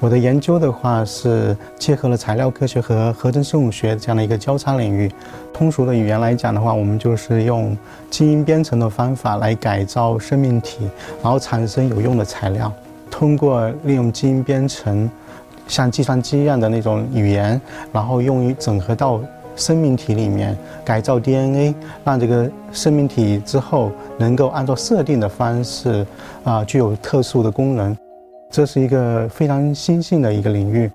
我的研究的话是结合了材料科学和合成生物学这样的一个交叉领域。通俗的语言来讲的话，我们就是用基因编程的方法来改造生命体，然后产生有用的材料。通过利用基因编程，像计算机一样的那种语言，然后用于整合到生命体里面，改造 DNA，让这个生命体之后能够按照设定的方式啊，具有特殊的功能。这是一个非常新兴的一个领域。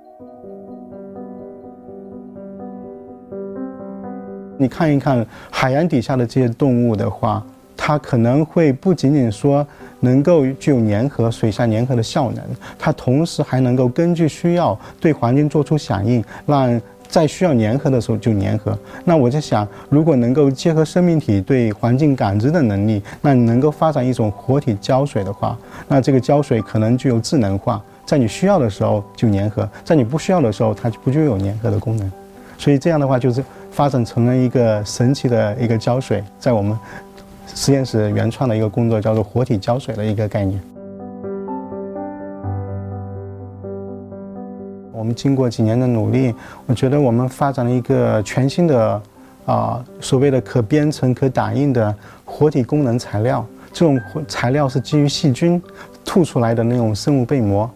你看一看海洋底下的这些动物的话，它可能会不仅仅说能够具有粘合、水下粘合的效能，它同时还能够根据需要对环境做出响应，让。在需要粘合的时候就粘合。那我在想，如果能够结合生命体对环境感知的能力，那你能够发展一种活体胶水的话，那这个胶水可能具有智能化，在你需要的时候就粘合，在你不需要的时候它就不具有粘合的功能。所以这样的话就是发展成了一个神奇的一个胶水，在我们实验室原创的一个工作叫做活体胶水的一个概念。们经过几年的努力，我觉得我们发展了一个全新的，啊，所谓的可编程、可打印的活体功能材料。这种材料是基于细菌吐出来的那种生物被膜，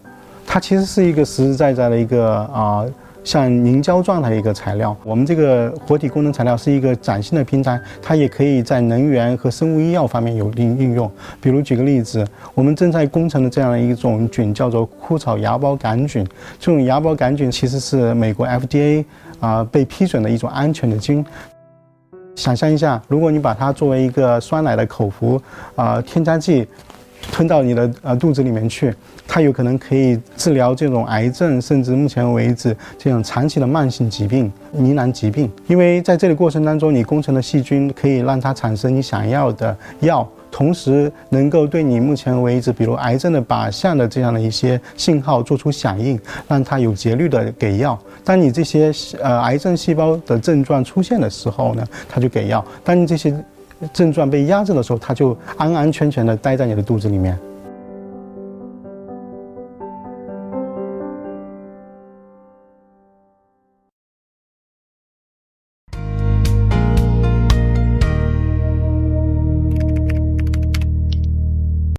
它其实是一个实实在在的一个啊。像凝胶状的一个材料，我们这个活体功能材料是一个崭新的平台，它也可以在能源和生物医药方面有应应用。比如举个例子，我们正在工程的这样一种菌叫做枯草芽孢杆菌，这种芽孢杆菌其实是美国 FDA 啊被批准的一种安全的菌。想象一下，如果你把它作为一个酸奶的口服啊添加剂。吞到你的呃肚子里面去，它有可能可以治疗这种癌症，甚至目前为止这种长期的慢性疾病、疑难疾病。因为在这个过程当中，你工程的细菌可以让它产生你想要的药，同时能够对你目前为止比如癌症的靶向的这样的一些信号做出响应，让它有节律的给药。当你这些呃癌症细胞的症状出现的时候呢，它就给药。当你这些症状被压制的时候，它就安安全全的待在你的肚子里面。